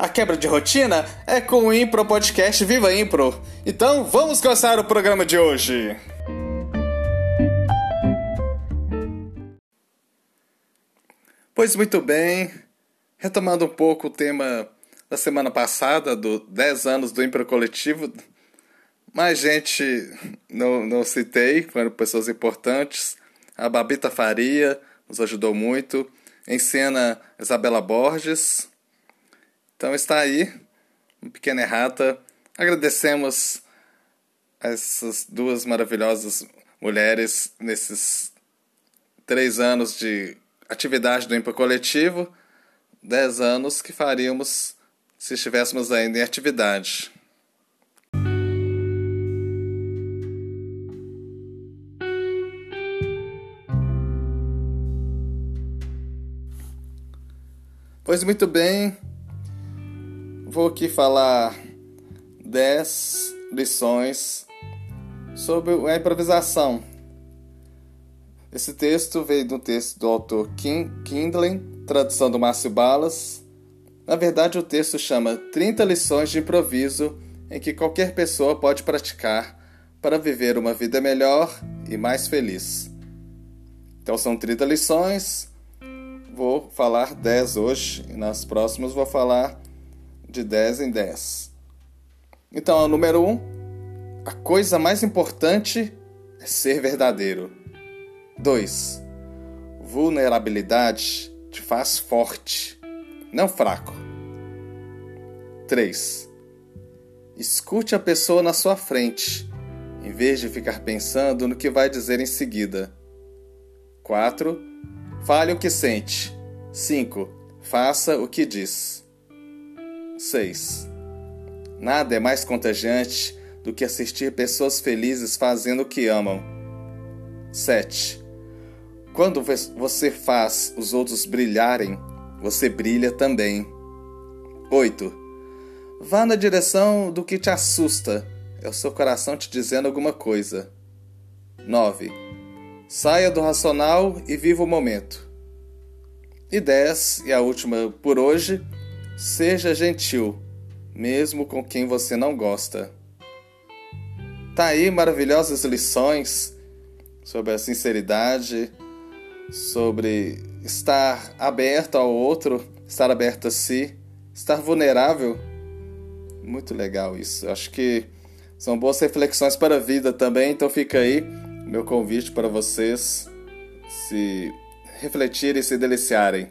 A quebra de rotina é com o Impro Podcast Viva Impro. Então vamos começar o programa de hoje. Pois muito bem, retomando um pouco o tema da semana passada, do 10 anos do Impro Coletivo, mais gente não, não citei, foram pessoas importantes. A Babita Faria nos ajudou muito. Em cena, Isabela Borges. Então está aí, uma pequena errata. Agradecemos essas duas maravilhosas mulheres nesses três anos de atividade do IMPA Coletivo, dez anos que faríamos se estivéssemos ainda em atividade. Pois muito bem, vou aqui falar 10 lições sobre a improvisação. Esse texto veio do texto do autor Kim Kindley, tradução do Márcio Balas. Na verdade, o texto chama 30 lições de improviso em que qualquer pessoa pode praticar para viver uma vida melhor e mais feliz. Então são 30 lições, vou falar 10 hoje e nas próximas vou falar de 10 em 10. Então, número 1, um, a coisa mais importante é ser verdadeiro. 2. Vulnerabilidade te faz forte, não fraco. 3. Escute a pessoa na sua frente, em vez de ficar pensando no que vai dizer em seguida. 4 Fale o que sente. 5. Faça o que diz. 6. Nada é mais contagiante do que assistir pessoas felizes fazendo o que amam. 7. Quando você faz os outros brilharem, você brilha também. 8. Vá na direção do que te assusta. É o seu coração te dizendo alguma coisa. 9 Saia do racional e viva o momento. E 10, e a última por hoje, seja gentil, mesmo com quem você não gosta. Tá aí maravilhosas lições sobre a sinceridade, sobre estar aberto ao outro, estar aberto a si, estar vulnerável. Muito legal isso. Acho que são boas reflexões para a vida também, então fica aí meu convite para vocês se refletirem e se deliciarem.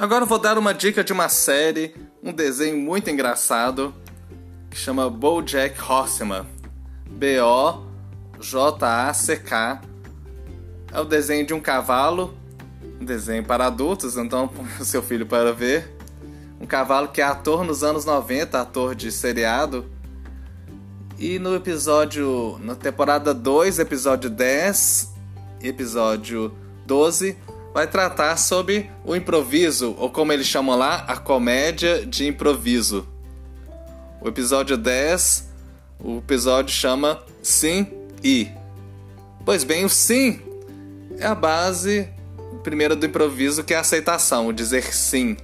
Agora eu vou dar uma dica de uma série, um desenho muito engraçado que chama BoJack Horseman. B-O-J-A-C-K. É o desenho de um cavalo desenho para adultos, então põe o seu filho para ver. Um cavalo que é ator nos anos 90, ator de seriado. E no episódio, na temporada 2, episódio 10 episódio 12, vai tratar sobre o improviso, ou como eles chamam lá, a comédia de improviso. O episódio 10, o episódio chama Sim e. Pois bem, o sim é a base primeira do improviso, que é a aceitação, o dizer sim.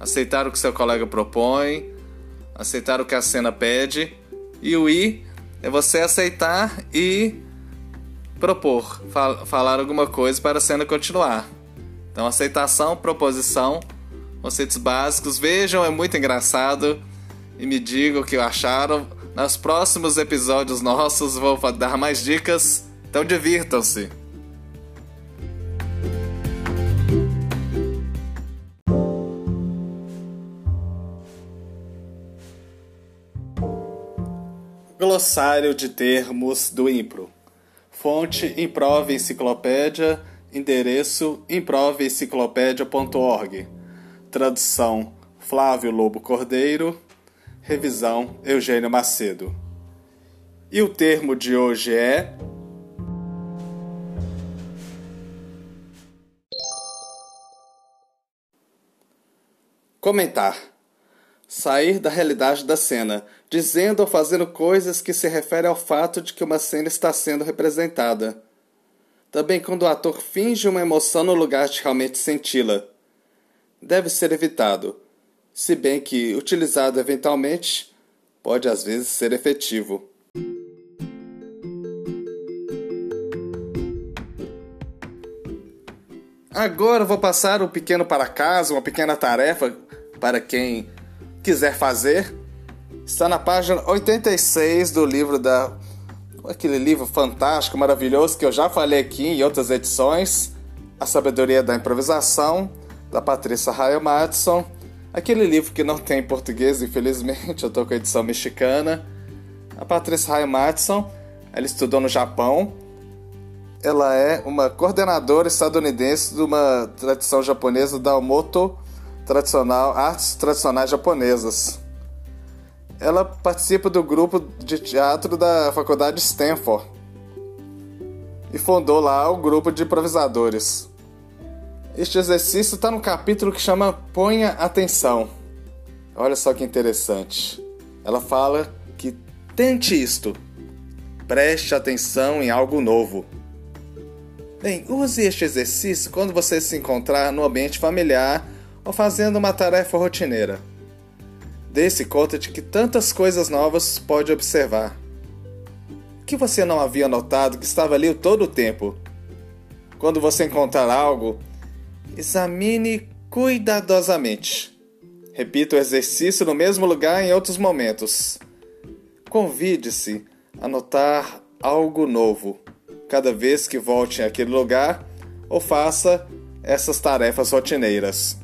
Aceitar o que seu colega propõe, aceitar o que a cena pede. E o i é você aceitar e propor, fal falar alguma coisa para a cena continuar. Então, aceitação, proposição, conceitos básicos. Vejam, é muito engraçado. E me digam o que acharam. Nos próximos episódios nossos vou dar mais dicas. Então, divirtam-se. Glossário de termos do Impro. Fonte Improve Enciclopédia. Endereço improveenciclopédia.org. Tradução Flávio Lobo Cordeiro. Revisão Eugênio Macedo. E o termo de hoje é. Comentar. Sair da realidade da cena, dizendo ou fazendo coisas que se referem ao fato de que uma cena está sendo representada. Também quando o ator finge uma emoção no lugar de realmente senti-la. Deve ser evitado, se bem que, utilizado eventualmente, pode às vezes ser efetivo. Agora vou passar um pequeno para casa, uma pequena tarefa para quem quiser fazer, está na página 86 do livro da. aquele livro fantástico, maravilhoso que eu já falei aqui em outras edições, A Sabedoria da Improvisação, da Patrícia Raio Madison. Aquele livro que não tem em português, infelizmente, eu estou com a edição mexicana. A Patrícia Raio Madison, ela estudou no Japão. Ela é uma coordenadora estadunidense de uma tradição japonesa da Omoto tradicional, artes tradicionais japonesas. Ela participa do grupo de teatro da Faculdade Stanford e fundou lá o grupo de improvisadores. Este exercício está no capítulo que chama Ponha Atenção. Olha só que interessante. Ela fala que tente isto. Preste atenção em algo novo. Bem, use este exercício quando você se encontrar no ambiente familiar ou fazendo uma tarefa rotineira. Dê-se conta de que tantas coisas novas pode observar. Que você não havia notado que estava ali todo o tempo. Quando você encontrar algo, examine cuidadosamente. Repita o exercício no mesmo lugar em outros momentos. Convide-se a notar algo novo cada vez que volte àquele lugar ou faça essas tarefas rotineiras.